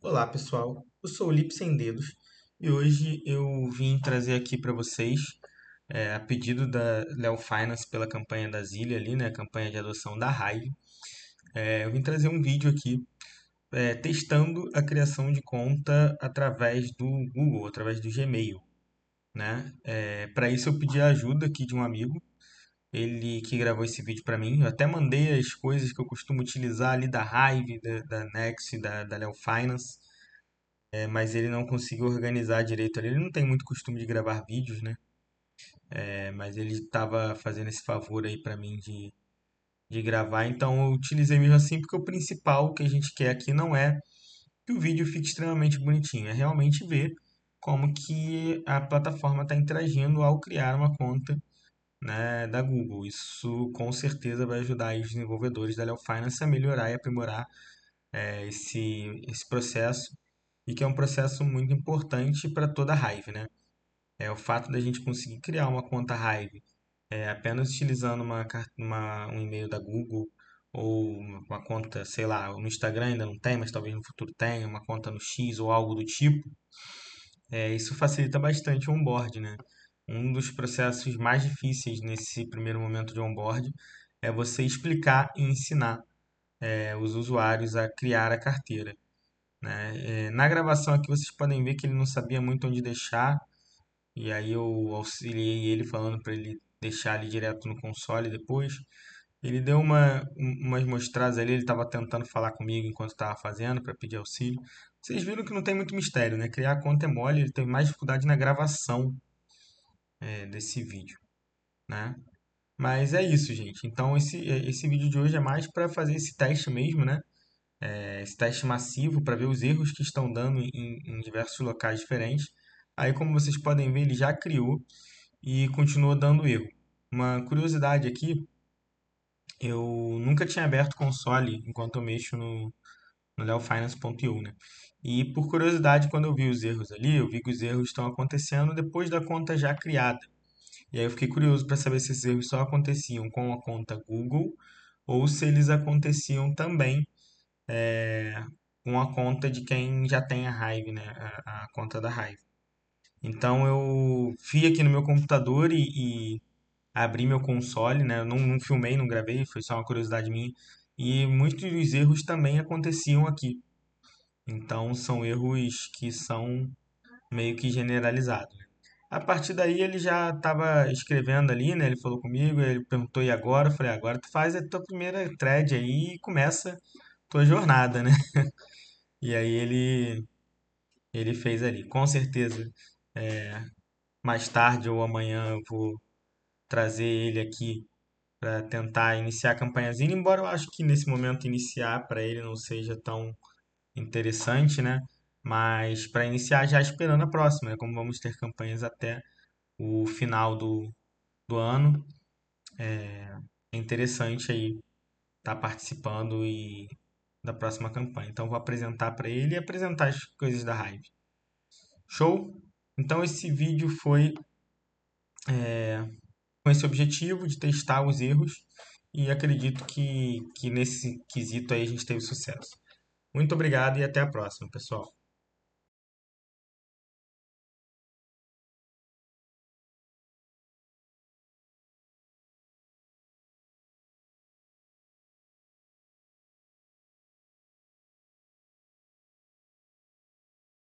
Olá pessoal, eu sou o Lip Sem Dedos e hoje eu vim trazer aqui para vocês, é, a pedido da Leo Finance pela campanha da Zilha ali, né, a campanha de adoção da Hive, é, eu vim trazer um vídeo aqui é, testando a criação de conta através do Google, através do Gmail, né? para isso eu pedi a ajuda aqui de um amigo, ele que gravou esse vídeo para mim. Eu até mandei as coisas que eu costumo utilizar ali da Hive, da, da Next, da, da Leo Finance, é, mas ele não conseguiu organizar direito ali. Ele não tem muito costume de gravar vídeos, né? É, mas ele estava fazendo esse favor aí para mim de, de gravar, então eu utilizei mesmo assim, porque o principal que a gente quer aqui não é que o vídeo fique extremamente bonitinho, é realmente ver como que a plataforma está interagindo ao criar uma conta né, da Google. Isso com certeza vai ajudar os desenvolvedores da Leo Finance a melhorar e aprimorar é, esse, esse processo e que é um processo muito importante para toda a Hive, né? É o fato da gente conseguir criar uma conta Hive é, apenas utilizando uma, uma, um e-mail da Google ou uma conta, sei lá, no Instagram ainda não tem, mas talvez no futuro tenha, uma conta no X ou algo do tipo. É, isso facilita bastante o onboard, né? Um dos processos mais difíceis nesse primeiro momento de onboard é você explicar e ensinar é, os usuários a criar a carteira. Né? É, na gravação aqui vocês podem ver que ele não sabia muito onde deixar, e aí eu auxiliei ele falando para ele deixar ali direto no console depois. Ele deu uma, umas mostradas ali, ele estava tentando falar comigo enquanto estava fazendo para pedir auxílio. Vocês viram que não tem muito mistério, né? Criar conta é mole, ele teve mais dificuldade na gravação é, desse vídeo, né? Mas é isso, gente. Então esse, esse vídeo de hoje é mais para fazer esse teste mesmo, né? É, esse teste massivo para ver os erros que estão dando em, em diversos locais diferentes. Aí, como vocês podem ver, ele já criou e continua dando erro. Uma curiosidade aqui, eu nunca tinha aberto console enquanto eu mexo no, no leofinance.io, né? E por curiosidade, quando eu vi os erros ali, eu vi que os erros estão acontecendo depois da conta já criada. E aí eu fiquei curioso para saber se esses erros só aconteciam com a conta Google ou se eles aconteciam também é, com a conta de quem já tem a Hive, né? A, a conta da Hive. Então eu fui aqui no meu computador e, e abri meu console, né? Eu não, não filmei, não gravei, foi só uma curiosidade minha. E muitos dos erros também aconteciam aqui. Então são erros que são meio que generalizados. né? A partir daí ele já estava escrevendo ali, né? Ele falou comigo, ele perguntou e agora? Eu falei, agora tu faz a tua primeira thread aí e começa tua jornada, né? E aí ele ele fez ali. Com certeza, é, mais tarde ou amanhã eu vou trazer ele aqui para tentar iniciar a campanhazinha, embora eu acho que nesse momento iniciar para ele não seja tão interessante, né? Mas para iniciar já esperando a próxima, né? como vamos ter campanhas até o final do, do ano, é, é interessante aí estar tá participando e da próxima campanha. Então vou apresentar para ele e apresentar as coisas da Hive. Show? Então esse vídeo foi é, com esse objetivo de testar os erros e acredito que, que nesse quesito aí a gente teve sucesso. Muito obrigado e até a próxima, pessoal.